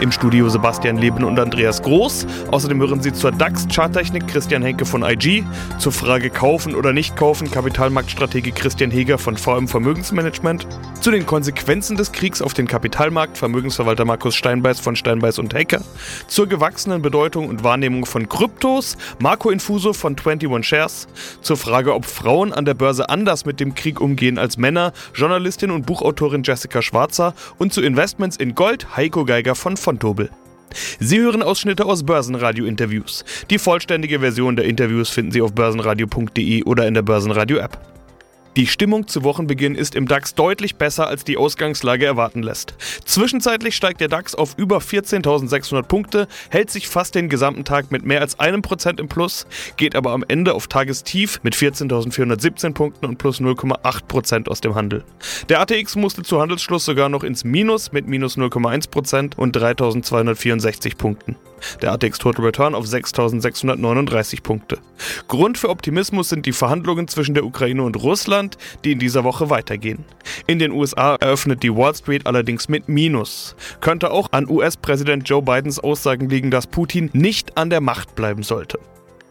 Im Studio Sebastian Leben und Andreas Groß. Außerdem hören Sie zur DAX-Charttechnik Christian Henke von IG, zur Frage kaufen oder nicht kaufen Kapitalmarktstrategie Christian Heger von VM Vermögensmanagement, zu den Konsequenzen des Kriegs auf den Kapitalmarkt Vermögensverwalter Markus Steinbeiß von Steinbeiß und Hecker, zur gewachsenen Bedeutung und Wahrnehmung von Kryptos Marco Infuso von 21 Shares, zur Frage, ob Frauen an der Börse anders mit dem Krieg umgehen als Männer Journalistin und Buchautorin Jessica Schwarzer. Und zu Investments in Gold Heiko Geiger von von Tobel. Sie hören Ausschnitte aus Börsenradio-Interviews. Die vollständige Version der Interviews finden Sie auf börsenradio.de oder in der Börsenradio-App. Die Stimmung zu Wochenbeginn ist im DAX deutlich besser, als die Ausgangslage erwarten lässt. Zwischenzeitlich steigt der DAX auf über 14.600 Punkte, hält sich fast den gesamten Tag mit mehr als einem Prozent im Plus, geht aber am Ende auf Tagestief mit 14.417 Punkten und plus 0,8 Prozent aus dem Handel. Der ATX musste zu Handelsschluss sogar noch ins Minus mit minus 0,1 Prozent und 3.264 Punkten. Der ATX Total Return auf 6.639 Punkte. Grund für Optimismus sind die Verhandlungen zwischen der Ukraine und Russland, die in dieser Woche weitergehen. In den USA eröffnet die Wall Street allerdings mit Minus. Könnte auch an US-Präsident Joe Bidens Aussagen liegen, dass Putin nicht an der Macht bleiben sollte.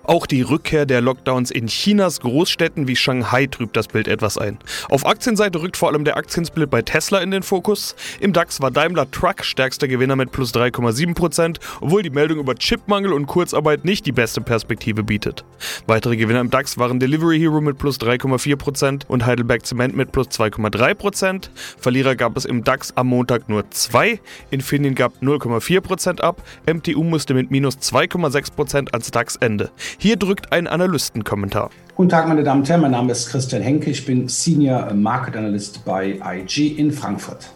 Auch die Rückkehr der Lockdowns in Chinas Großstädten wie Shanghai trübt das Bild etwas ein. Auf Aktienseite rückt vor allem der Aktiensplit bei Tesla in den Fokus. Im DAX war Daimler Truck stärkster Gewinner mit plus 3,7%, obwohl die Meldung über Chipmangel und Kurzarbeit nicht die beste Perspektive bietet. Weitere Gewinner im DAX waren Delivery Hero mit plus 3,4% und Heidelberg Zement mit plus 2,3%. Verlierer gab es im DAX am Montag nur zwei. Infineon gab 0,4% ab. MTU musste mit minus 2,6% ans DAX-Ende. Hier drückt ein Analystenkommentar. Guten Tag, meine Damen und Herren. Mein Name ist Christian Henke. Ich bin Senior Market Analyst bei IG in Frankfurt.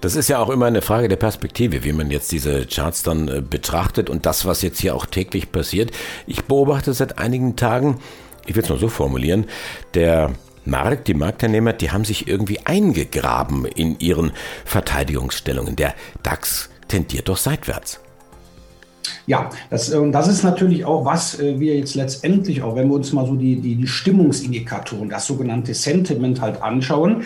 Das ist ja auch immer eine Frage der Perspektive, wie man jetzt diese Charts dann äh, betrachtet und das, was jetzt hier auch täglich passiert. Ich beobachte seit einigen Tagen, ich will es nur so formulieren, der Markt, die Marktteilnehmer, die haben sich irgendwie eingegraben in ihren Verteidigungsstellungen. Der DAX tendiert doch seitwärts. Ja, das, äh, das ist natürlich auch, was äh, wir jetzt letztendlich auch, wenn wir uns mal so die, die, die Stimmungsindikatoren, das sogenannte Sentiment halt anschauen.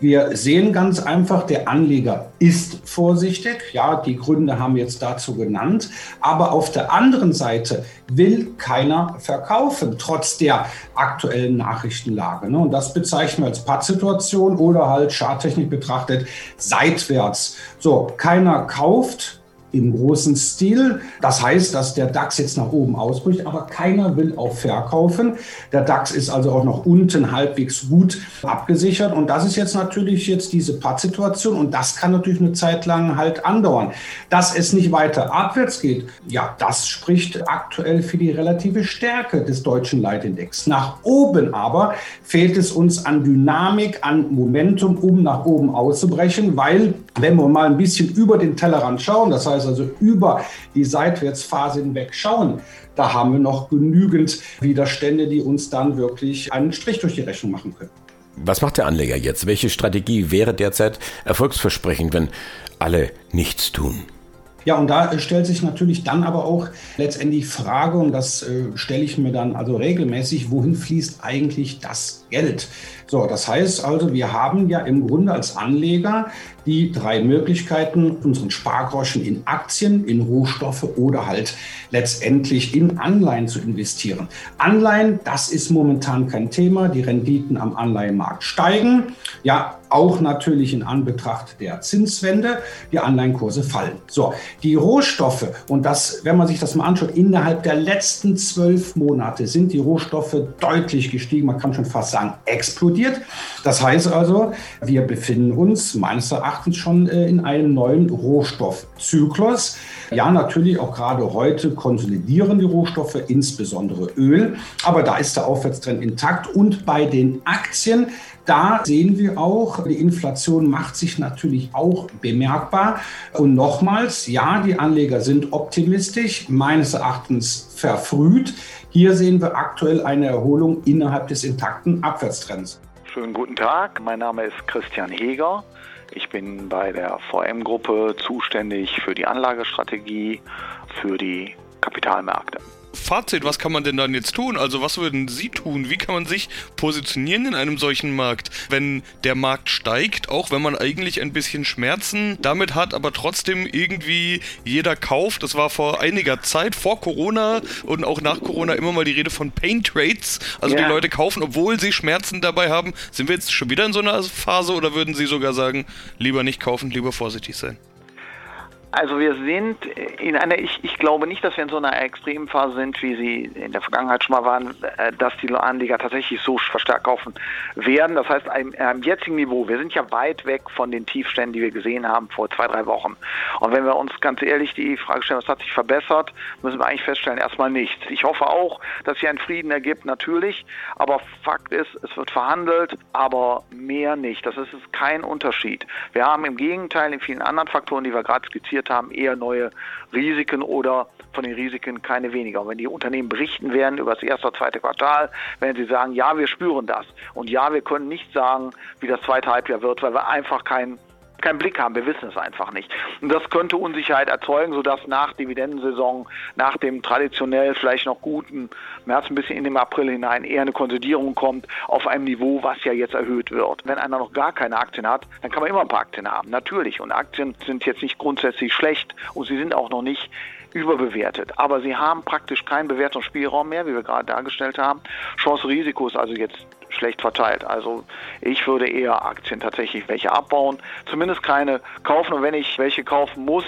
Wir sehen ganz einfach, der Anleger ist vorsichtig. Ja, die Gründe haben wir jetzt dazu genannt. Aber auf der anderen Seite will keiner verkaufen, trotz der aktuellen Nachrichtenlage. Ne? Und das bezeichnen wir als Pattsituation oder halt Charttechnik betrachtet seitwärts. So, keiner kauft im großen Stil. Das heißt, dass der DAX jetzt nach oben ausbricht, aber keiner will auch verkaufen. Der DAX ist also auch noch unten halbwegs gut abgesichert und das ist jetzt natürlich jetzt diese Pattsituation und das kann natürlich eine Zeit lang halt andauern. Dass es nicht weiter abwärts geht, ja, das spricht aktuell für die relative Stärke des deutschen Leitindex. Nach oben aber fehlt es uns an Dynamik, an Momentum, um nach oben auszubrechen, weil wenn wir mal ein bisschen über den Tellerrand schauen, das heißt also über die Seitwärtsphase hinweg schauen, da haben wir noch genügend Widerstände, die uns dann wirklich einen Strich durch die Rechnung machen können. Was macht der Anleger jetzt? Welche Strategie wäre derzeit erfolgsversprechend, wenn alle nichts tun? Ja, und da stellt sich natürlich dann aber auch letztendlich Frage, und das äh, stelle ich mir dann also regelmäßig, wohin fließt eigentlich das Geld? So, das heißt also, wir haben ja im Grunde als Anleger die drei Möglichkeiten, unseren Spargroschen in Aktien, in Rohstoffe oder halt letztendlich in Anleihen zu investieren. Anleihen, das ist momentan kein Thema. Die Renditen am Anleihenmarkt steigen. Ja, auch natürlich in Anbetracht der Zinswende. Die Anleihenkurse fallen. So, die Rohstoffe, und das, wenn man sich das mal anschaut, innerhalb der letzten zwölf Monate sind die Rohstoffe deutlich gestiegen. Man kann schon fast sagen, explodiert. Das heißt also, wir befinden uns meines Erachtens schon äh, in einem neuen Rohstoffzyklus. Ja, natürlich auch gerade heute konsolidieren die Rohstoffe, insbesondere Öl. Aber da ist der Aufwärtstrend intakt. Und bei den Aktien, da sehen wir auch, die Inflation macht sich natürlich auch bemerkbar. Und nochmals, ja, die Anleger sind optimistisch, meines Erachtens verfrüht. Hier sehen wir aktuell eine Erholung innerhalb des intakten Abwärtstrends. Schönen guten Tag, mein Name ist Christian Heger. Ich bin bei der VM-Gruppe zuständig für die Anlagestrategie, für die Kapitalmärkte. Fazit, was kann man denn dann jetzt tun? Also was würden Sie tun? Wie kann man sich positionieren in einem solchen Markt, wenn der Markt steigt, auch wenn man eigentlich ein bisschen Schmerzen damit hat, aber trotzdem irgendwie jeder kauft. Das war vor einiger Zeit, vor Corona und auch nach Corona immer mal die Rede von Pain Trades. Also ja. die Leute kaufen, obwohl sie Schmerzen dabei haben. Sind wir jetzt schon wieder in so einer Phase oder würden Sie sogar sagen, lieber nicht kaufen, lieber vorsichtig sein? Also wir sind in einer, ich, ich glaube nicht, dass wir in so einer Extremphase sind, wie sie in der Vergangenheit schon mal waren, äh, dass die Anleger tatsächlich so verstärkt kaufen werden. Das heißt, am, am jetzigen Niveau, wir sind ja weit weg von den Tiefständen, die wir gesehen haben vor zwei, drei Wochen. Und wenn wir uns ganz ehrlich die Frage stellen, was hat sich verbessert, müssen wir eigentlich feststellen, erstmal nichts. Ich hoffe auch, dass sich ein Frieden ergibt, natürlich. Aber Fakt ist, es wird verhandelt, aber mehr nicht. Das ist kein Unterschied. Wir haben im Gegenteil in vielen anderen Faktoren, die wir gerade skizziert identifiziert haben, eher neue Risiken oder von den Risiken keine weniger. Und wenn die Unternehmen berichten werden über das erste oder zweite Quartal, werden sie sagen, ja, wir spüren das. Und ja, wir können nicht sagen, wie das zweite Halbjahr wird, weil wir einfach keinen keinen Blick haben. Wir wissen es einfach nicht. Und das könnte Unsicherheit erzeugen, sodass nach Dividendensaison, nach dem traditionell vielleicht noch guten März ein bisschen in den April hinein eher eine Konsolidierung kommt auf einem Niveau, was ja jetzt erhöht wird. Wenn einer noch gar keine Aktien hat, dann kann man immer ein paar Aktien haben. Natürlich. Und Aktien sind jetzt nicht grundsätzlich schlecht und sie sind auch noch nicht überbewertet. Aber sie haben praktisch keinen Bewertungsspielraum mehr, wie wir gerade dargestellt haben. Chance-Risiko ist also jetzt schlecht verteilt. Also ich würde eher Aktien tatsächlich welche abbauen, zumindest keine kaufen. Und wenn ich welche kaufen muss,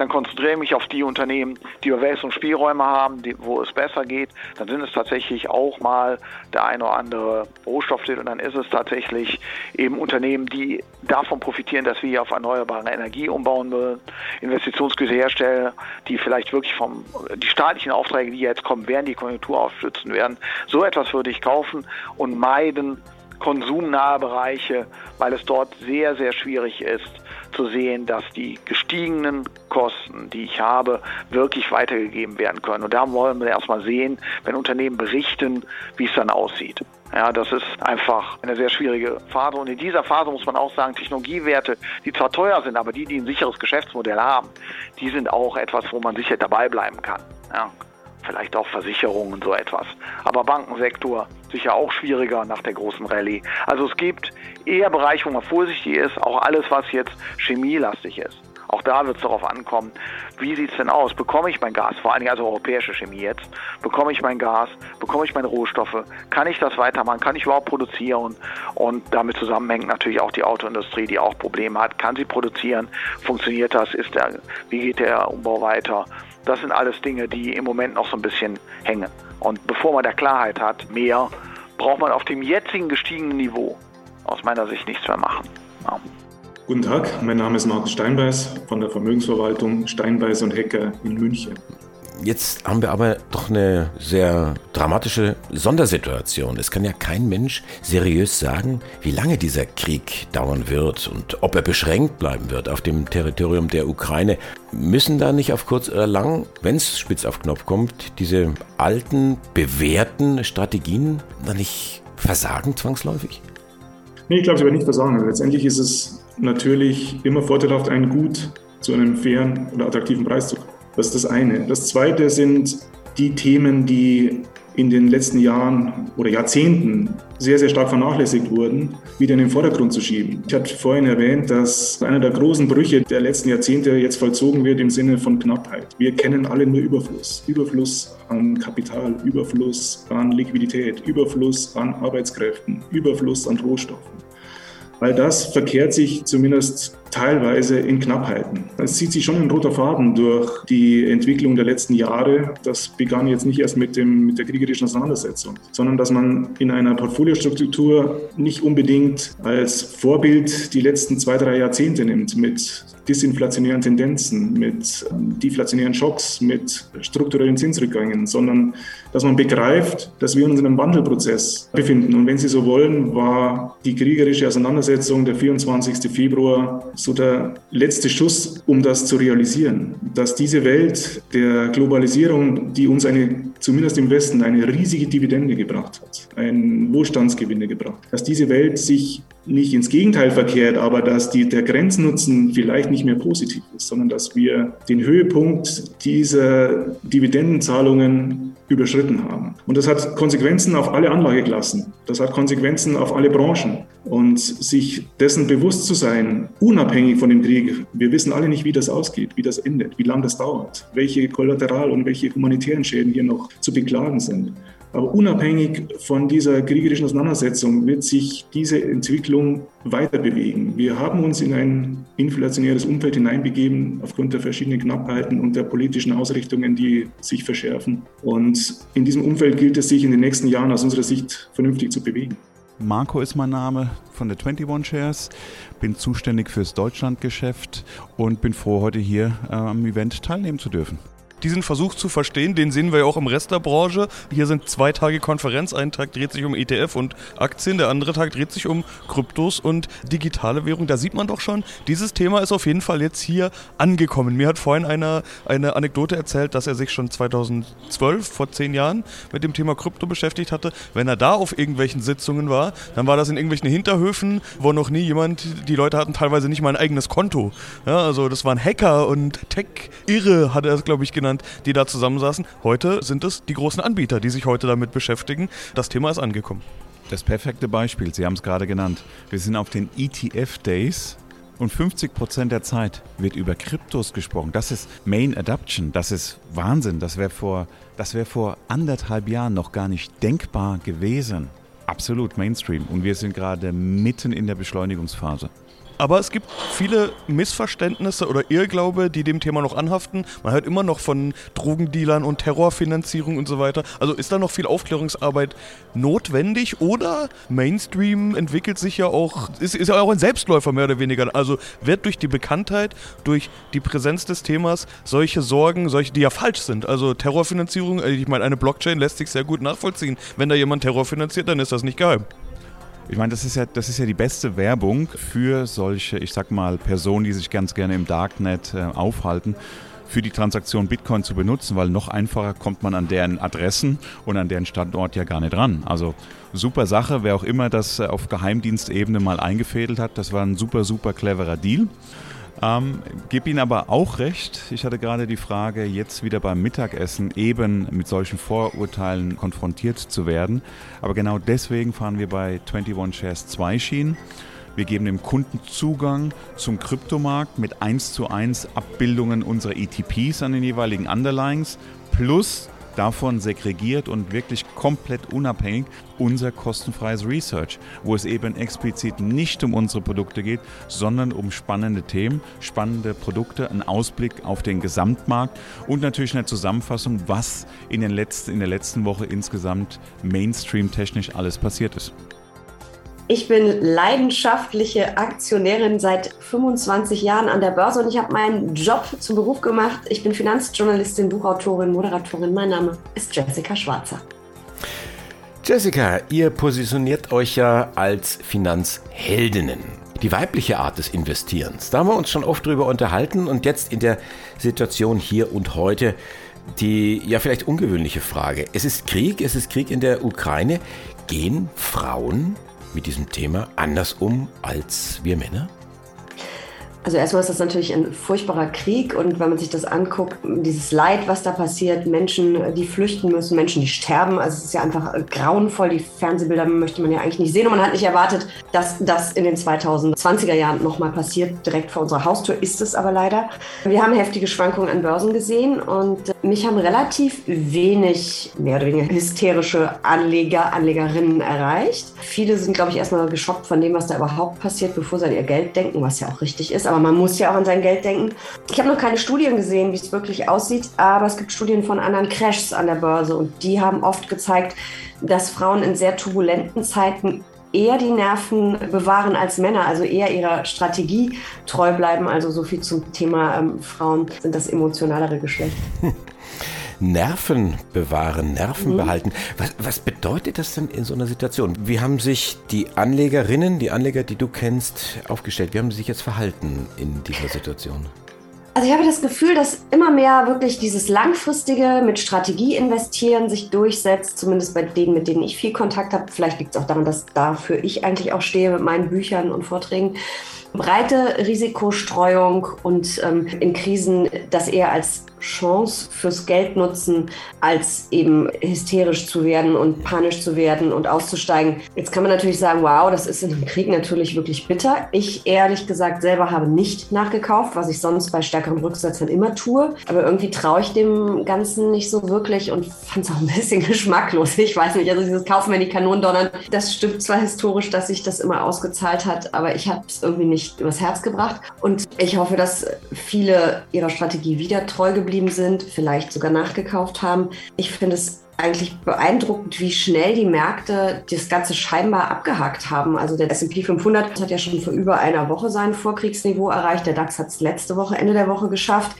dann konzentriere ich mich auf die Unternehmen, die Spielräume haben, die, wo es besser geht. Dann sind es tatsächlich auch mal der eine oder andere Rohstofftitel und dann ist es tatsächlich eben Unternehmen, die davon profitieren, dass wir auf erneuerbare Energie umbauen würden, Investitionsgüter herstellen, die vielleicht wirklich vom, die staatlichen Aufträge, die jetzt kommen, werden die Konjunktur aufstützen werden. So etwas würde ich kaufen und meiden konsumnahe Bereiche, weil es dort sehr, sehr schwierig ist, zu sehen, dass die gestiegenen Kosten, die ich habe, wirklich weitergegeben werden können. Und da wollen wir erstmal sehen, wenn Unternehmen berichten, wie es dann aussieht. Ja, das ist einfach eine sehr schwierige Phase. Und in dieser Phase muss man auch sagen, Technologiewerte, die zwar teuer sind, aber die, die ein sicheres Geschäftsmodell haben, die sind auch etwas, wo man sicher dabei bleiben kann. Ja vielleicht auch Versicherungen, so etwas. Aber Bankensektor sicher auch schwieriger nach der großen Rallye. Also es gibt eher Bereiche, wo man vorsichtig ist, auch alles, was jetzt chemielastig ist. Auch da wird es darauf ankommen, wie sieht es denn aus? Bekomme ich mein Gas, vor allen Dingen also europäische Chemie jetzt, bekomme ich mein Gas, bekomme ich meine Rohstoffe, kann ich das weitermachen, kann ich überhaupt produzieren? Und damit zusammenhängt natürlich auch die Autoindustrie, die auch Probleme hat. Kann sie produzieren? Funktioniert das? Ist der, wie geht der Umbau weiter? Das sind alles Dinge, die im Moment noch so ein bisschen hängen. Und bevor man da Klarheit hat, mehr, braucht man auf dem jetzigen gestiegenen Niveau aus meiner Sicht nichts mehr machen. Ja. Guten Tag, mein Name ist Markus Steinbeiß von der Vermögensverwaltung Steinbeiß und Hecker in München. Jetzt haben wir aber doch eine sehr dramatische Sondersituation. Es kann ja kein Mensch seriös sagen, wie lange dieser Krieg dauern wird und ob er beschränkt bleiben wird auf dem Territorium der Ukraine. Müssen da nicht auf kurz oder lang, wenn es spitz auf Knopf kommt, diese alten, bewährten Strategien dann nicht versagen zwangsläufig? Nee, ich glaube, sie werden nicht versagen. Letztendlich ist es natürlich immer vorteilhaft, ein Gut zu einem fairen oder attraktiven Preis zu kaufen. Das ist das eine. Das zweite sind die Themen, die in den letzten Jahren oder Jahrzehnten sehr, sehr stark vernachlässigt wurden, wieder in den Vordergrund zu schieben. Ich hatte vorhin erwähnt, dass einer der großen Brüche der letzten Jahrzehnte jetzt vollzogen wird im Sinne von Knappheit. Wir kennen alle nur Überfluss. Überfluss an Kapital, Überfluss an Liquidität, Überfluss an Arbeitskräften, Überfluss an Rohstoffen. All das verkehrt sich zumindest teilweise in Knappheiten. Es zieht sich schon ein roter Faden durch die Entwicklung der letzten Jahre. Das begann jetzt nicht erst mit, dem, mit der kriegerischen Auseinandersetzung, sondern dass man in einer Portfoliostruktur nicht unbedingt als Vorbild die letzten zwei, drei Jahrzehnte nimmt mit disinflationären Tendenzen, mit deflationären Schocks, mit strukturellen Zinsrückgängen, sondern dass man begreift, dass wir uns in einem Wandelprozess befinden. Und wenn Sie so wollen, war die kriegerische Auseinandersetzung der 24. Februar so der letzte Schuss, um das zu realisieren, dass diese Welt der Globalisierung, die uns eine, zumindest im Westen, eine riesige Dividende gebracht hat, einen Wohlstandsgewinne gebracht, dass diese Welt sich nicht ins Gegenteil verkehrt, aber dass die, der Grenznutzen vielleicht nicht mehr positiv ist, sondern dass wir den Höhepunkt dieser Dividendenzahlungen überschritten haben. Und das hat Konsequenzen auf alle Anlageklassen. Das hat Konsequenzen auf alle Branchen. Und sich dessen bewusst zu sein, unabhängig von dem Krieg, wir wissen alle nicht, wie das ausgeht, wie das endet, wie lange das dauert, welche Kollateral- und welche humanitären Schäden hier noch zu beklagen sind. Aber unabhängig von dieser kriegerischen Auseinandersetzung wird sich diese Entwicklung weiter bewegen. Wir haben uns in ein inflationäres Umfeld hineinbegeben aufgrund der verschiedenen Knappheiten und der politischen Ausrichtungen, die sich verschärfen. Und in diesem Umfeld gilt es, sich in den nächsten Jahren aus unserer Sicht vernünftig zu bewegen. Marco ist mein Name von der 21 Shares, bin zuständig fürs Deutschlandgeschäft und bin froh, heute hier äh, am Event teilnehmen zu dürfen diesen Versuch zu verstehen, den sehen wir ja auch im Rest der Branche. Hier sind zwei Tage Konferenz, ein Tag dreht sich um ETF und Aktien, der andere Tag dreht sich um Kryptos und digitale Währung. Da sieht man doch schon, dieses Thema ist auf jeden Fall jetzt hier angekommen. Mir hat vorhin einer eine Anekdote erzählt, dass er sich schon 2012, vor zehn Jahren, mit dem Thema Krypto beschäftigt hatte. Wenn er da auf irgendwelchen Sitzungen war, dann war das in irgendwelchen Hinterhöfen, wo noch nie jemand, die Leute hatten teilweise nicht mal ein eigenes Konto. Ja, also das waren Hacker und Tech-Irre, hat er es, glaube ich, genannt genannt, die da zusammensaßen. Heute sind es die großen Anbieter, die sich heute damit beschäftigen. Das Thema ist angekommen. Das perfekte Beispiel, Sie haben es gerade genannt. Wir sind auf den ETF Days und 50 Prozent der Zeit wird über Kryptos gesprochen. Das ist Main Adoption. Das ist Wahnsinn. Das wäre vor, wär vor anderthalb Jahren noch gar nicht denkbar gewesen. Absolut Mainstream. Und wir sind gerade mitten in der Beschleunigungsphase. Aber es gibt viele Missverständnisse oder Irrglaube, die dem Thema noch anhaften. Man hört immer noch von Drogendealern und Terrorfinanzierung und so weiter. Also ist da noch viel Aufklärungsarbeit notwendig oder Mainstream entwickelt sich ja auch, ist, ist ja auch ein Selbstläufer mehr oder weniger. Also wird durch die Bekanntheit, durch die Präsenz des Themas solche Sorgen, solche, die ja falsch sind. Also Terrorfinanzierung, ich meine, eine Blockchain lässt sich sehr gut nachvollziehen. Wenn da jemand Terror finanziert, dann ist das nicht geheim. Ich meine, das ist ja, das ist ja die beste Werbung für solche, ich sag mal, Personen, die sich ganz gerne im Darknet äh, aufhalten für die Transaktion Bitcoin zu benutzen, weil noch einfacher kommt man an deren Adressen und an deren Standort ja gar nicht ran. Also super Sache, wer auch immer das äh, auf Geheimdienstebene mal eingefädelt hat, das war ein super, super cleverer Deal. Ähm, gebe Ihnen aber auch recht. Ich hatte gerade die Frage, jetzt wieder beim Mittagessen eben mit solchen Vorurteilen konfrontiert zu werden. Aber genau deswegen fahren wir bei 21 Shares 2 Schienen. Wir geben dem Kunden Zugang zum Kryptomarkt mit 1 zu 1 Abbildungen unserer ETPs an den jeweiligen Underlyings plus davon segregiert und wirklich komplett unabhängig unser kostenfreies Research, wo es eben explizit nicht um unsere Produkte geht, sondern um spannende Themen, spannende Produkte, einen Ausblick auf den Gesamtmarkt und natürlich eine Zusammenfassung, was in, den letzten, in der letzten Woche insgesamt Mainstream-technisch alles passiert ist. Ich bin leidenschaftliche Aktionärin seit 25 Jahren an der Börse und ich habe meinen Job zum Beruf gemacht. Ich bin Finanzjournalistin, Buchautorin, Moderatorin. Mein Name ist Jessica Schwarzer. Jessica, ihr positioniert euch ja als Finanzheldinnen. Die weibliche Art des Investierens, da haben wir uns schon oft drüber unterhalten und jetzt in der Situation hier und heute die ja vielleicht ungewöhnliche Frage. Es ist Krieg, es ist Krieg in der Ukraine. Gehen Frauen mit diesem Thema anders um als wir Männer? Also erstmal ist das natürlich ein furchtbarer Krieg und wenn man sich das anguckt, dieses Leid, was da passiert, Menschen, die flüchten müssen, Menschen, die sterben, also es ist ja einfach grauenvoll. Die Fernsehbilder möchte man ja eigentlich nicht sehen und man hat nicht erwartet, dass das in den 2020er Jahren nochmal passiert. Direkt vor unserer Haustür ist es aber leider. Wir haben heftige Schwankungen an Börsen gesehen und mich haben relativ wenig, mehr oder weniger hysterische Anleger, Anlegerinnen erreicht. Viele sind, glaube ich, erstmal geschockt von dem, was da überhaupt passiert, bevor sie an ihr Geld denken, was ja auch richtig ist aber man muss ja auch an sein Geld denken. Ich habe noch keine Studien gesehen, wie es wirklich aussieht, aber es gibt Studien von anderen Crashs an der Börse und die haben oft gezeigt, dass Frauen in sehr turbulenten Zeiten eher die Nerven bewahren als Männer, also eher ihrer Strategie treu bleiben. Also so viel zum Thema ähm, Frauen sind das emotionalere Geschlecht. Nerven bewahren, Nerven Mhm. behalten. Was, was bedeutet das denn in so einer Situation? Wie haben sich die Anlegerinnen, die Anleger, die du kennst, aufgestellt? Wie haben sie sich jetzt verhalten in dieser Situation? Also ich habe das Gefühl, dass immer mehr wirklich dieses langfristige mit Strategie investieren sich durchsetzt, zumindest bei denen, mit denen ich viel Kontakt habe. Vielleicht liegt es auch daran, dass dafür ich eigentlich auch stehe mit meinen Büchern und Vorträgen. Breite Risikostreuung und ähm, in Krisen das eher als Chance fürs Geld nutzen, als eben hysterisch zu werden und panisch zu werden und auszusteigen. Jetzt kann man natürlich sagen, wow, das ist in einem Krieg natürlich wirklich bitter. Ich ehrlich gesagt selber habe nicht nachgekauft, was ich sonst bei stärkeren Rücksetzern immer tue. Aber irgendwie traue ich dem Ganzen nicht so wirklich und fand es auch ein bisschen geschmacklos. Ich weiß nicht, also dieses Kaufen, wenn die Kanonen donnern, das stimmt zwar historisch, dass sich das immer ausgezahlt hat, aber ich habe es irgendwie nicht übers Herz gebracht. Und ich hoffe, dass viele ihrer Strategie wieder treu geblieben sind, vielleicht sogar nachgekauft haben. Ich finde es eigentlich beeindruckend, wie schnell die Märkte das Ganze scheinbar abgehakt haben. Also der S&P 500 hat ja schon vor über einer Woche sein Vorkriegsniveau erreicht. Der DAX hat es letzte Woche, Ende der Woche geschafft.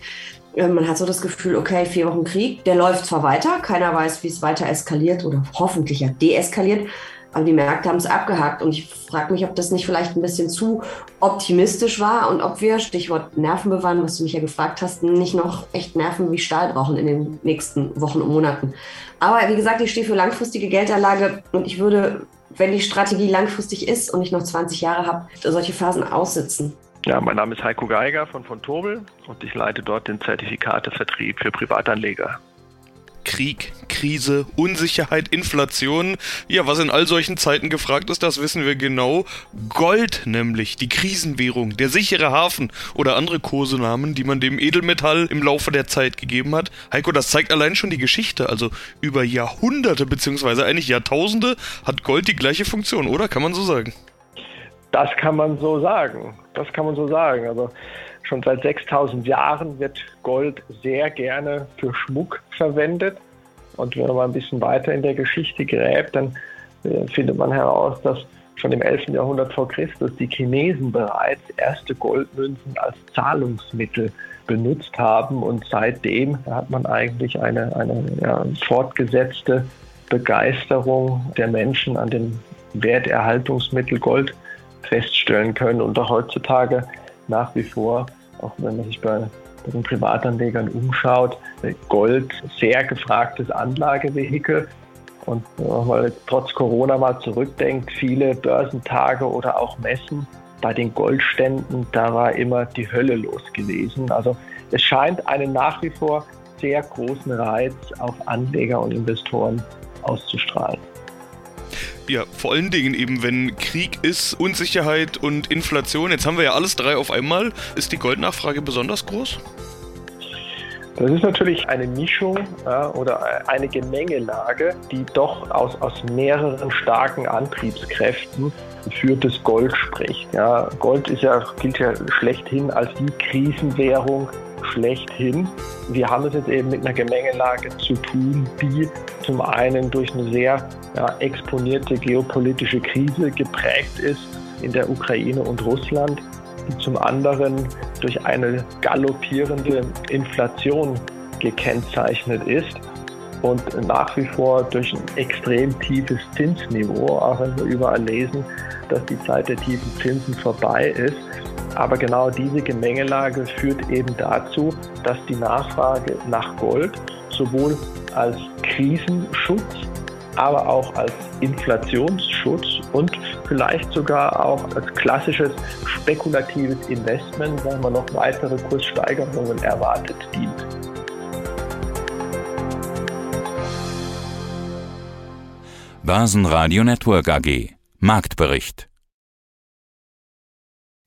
Äh, Man hat so das Gefühl, okay, vier Wochen Krieg, der läuft zwar weiter, keiner weiß, wie es weiter eskaliert oder hoffentlich ja deeskaliert, aber die Märkte haben es abgehakt und ich frage mich, ob das nicht vielleicht ein bisschen zu optimistisch war und ob wir, Stichwort Nerven bewahren, was du mich ja gefragt hast, nicht noch echt Nerven wie Stahl brauchen in den nächsten Wochen und Monaten. Aber wie gesagt, ich stehe für langfristige Geldanlage und ich würde, wenn die Strategie langfristig ist und ich noch 20 Jahre habe, solche Phasen aussitzen. Ja, mein Name ist Heiko Geiger von von Tobel und ich leite dort den Zertifikatevertrieb für Privatanleger. Krieg, Krise, Unsicherheit, Inflation. Ja, was in all solchen Zeiten gefragt ist, das wissen wir genau. Gold nämlich, die Krisenwährung, der sichere Hafen oder andere Kosenamen, die man dem Edelmetall im Laufe der Zeit gegeben hat. Heiko, das zeigt allein schon die Geschichte. Also über Jahrhunderte beziehungsweise eigentlich Jahrtausende hat Gold die gleiche Funktion, oder? Kann man so sagen? Das kann man so sagen. Das kann man so sagen. Also schon seit 6000 Jahren wird Gold sehr gerne für Schmuck verwendet. Und wenn man mal ein bisschen weiter in der Geschichte gräbt, dann äh, findet man heraus, dass schon im 11. Jahrhundert vor Christus die Chinesen bereits erste Goldmünzen als Zahlungsmittel benutzt haben. Und seitdem hat man eigentlich eine, eine ja, fortgesetzte Begeisterung der Menschen an dem Werterhaltungsmittel Gold feststellen können und auch heutzutage nach wie vor, auch wenn man sich bei, den Privatanlegern umschaut, Gold sehr gefragtes Anlagevehikel. Und wenn man trotz Corona mal zurückdenkt, viele Börsentage oder auch Messen bei den Goldständen, da war immer die Hölle los gewesen. Also es scheint einen nach wie vor sehr großen Reiz auf Anleger und Investoren auszustrahlen. Ja, vor allen Dingen eben, wenn Krieg ist, Unsicherheit und Inflation, jetzt haben wir ja alles drei auf einmal, ist die Goldnachfrage besonders groß? Das ist natürlich eine Mischung ja, oder eine Gemengelage, die doch aus, aus mehreren starken Antriebskräften für das Gold spricht. Ja, Gold ist ja, gilt ja schlechthin als die Krisenwährung schlechthin. Wir haben es jetzt eben mit einer Gemengelage zu tun, die zum einen durch eine sehr ja, exponierte geopolitische Krise geprägt ist in der Ukraine und Russland, die zum anderen durch eine galoppierende Inflation gekennzeichnet ist und nach wie vor durch ein extrem tiefes Zinsniveau, auch wenn wir überall lesen, dass die Zeit der tiefen Zinsen vorbei ist. Aber genau diese Gemengelage führt eben dazu, dass die Nachfrage nach Gold sowohl als Krisenschutz, aber auch als Inflationsschutz und vielleicht sogar auch als klassisches spekulatives Investment, weil man noch weitere Kurssteigerungen erwartet, dient. Börsenradio Network AG Marktbericht